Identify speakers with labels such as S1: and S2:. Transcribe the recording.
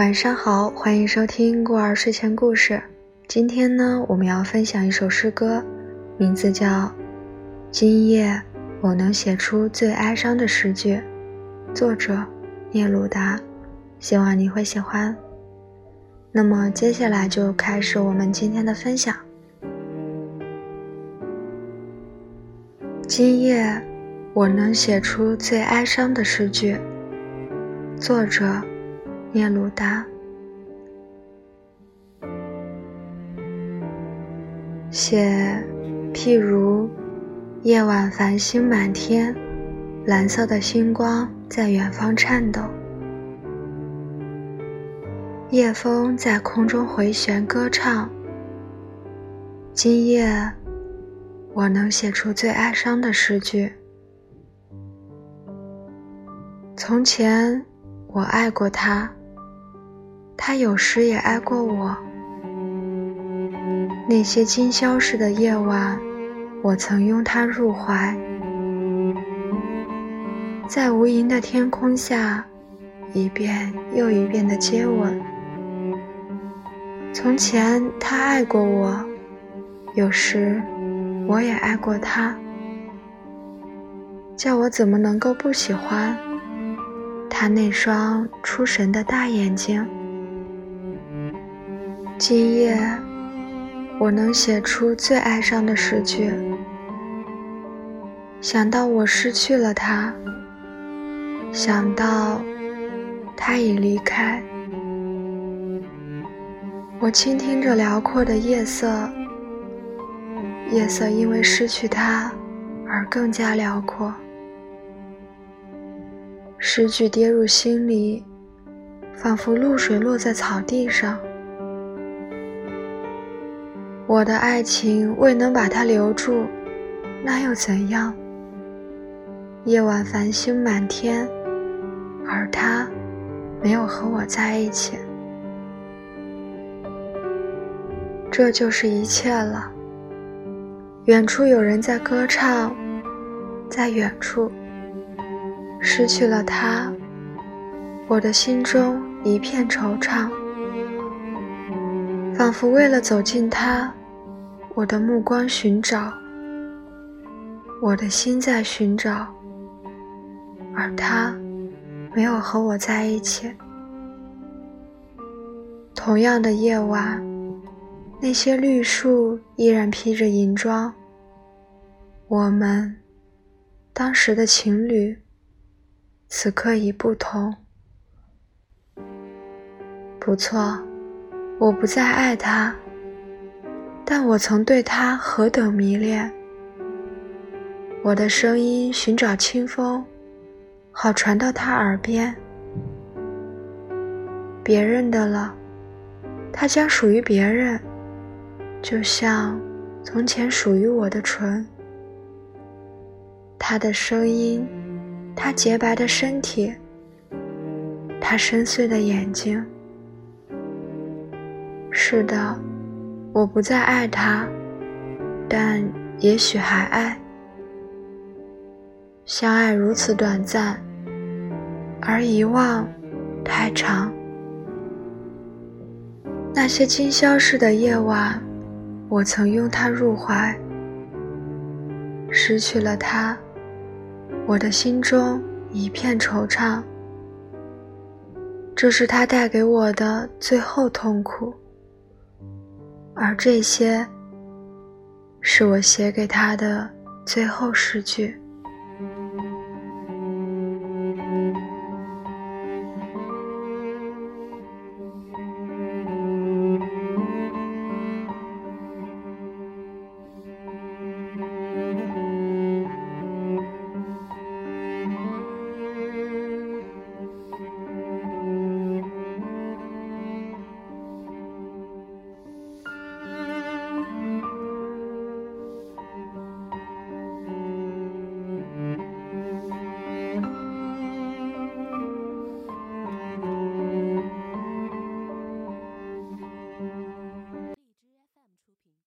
S1: 晚上好，欢迎收听孤儿睡前故事。今天呢，我们要分享一首诗歌，名字叫《今夜我能写出最哀伤的诗句》，作者聂鲁达。希望你会喜欢。那么接下来就开始我们今天的分享。今夜我能写出最哀伤的诗句，作者。聂鲁达写，譬如夜晚繁星满天，蓝色的星光在远方颤抖，夜风在空中回旋歌唱。今夜，我能写出最哀伤的诗句。从前，我爱过他。他有时也爱过我。那些今宵似的夜晚，我曾拥他入怀，在无垠的天空下，一遍又一遍的接吻。从前他爱过我，有时我也爱过他。叫我怎么能够不喜欢他那双出神的大眼睛？今夜，我能写出最哀伤的诗句。想到我失去了他，想到他已离开，我倾听着辽阔的夜色，夜色因为失去他而更加辽阔。诗句跌入心里，仿佛露水落在草地上。我的爱情未能把他留住，那又怎样？夜晚繁星满天，而他没有和我在一起，这就是一切了。远处有人在歌唱，在远处，失去了他，我的心中一片惆怅，仿佛为了走近他。我的目光寻找，我的心在寻找，而他没有和我在一起。同样的夜晚，那些绿树依然披着银装。我们当时的情侣，此刻已不同。不错，我不再爱他。但我曾对他何等迷恋！我的声音寻找清风，好传到他耳边。别人的了，它将属于别人，就像从前属于我的唇。他的声音，他洁白的身体，他深邃的眼睛。是的。我不再爱他，但也许还爱。相爱如此短暂，而遗忘太长。那些今宵似的夜晚，我曾拥他入怀。失去了他，我的心中一片惆怅。这是他带给我的最后痛苦。而这些，是我写给他的最后诗句。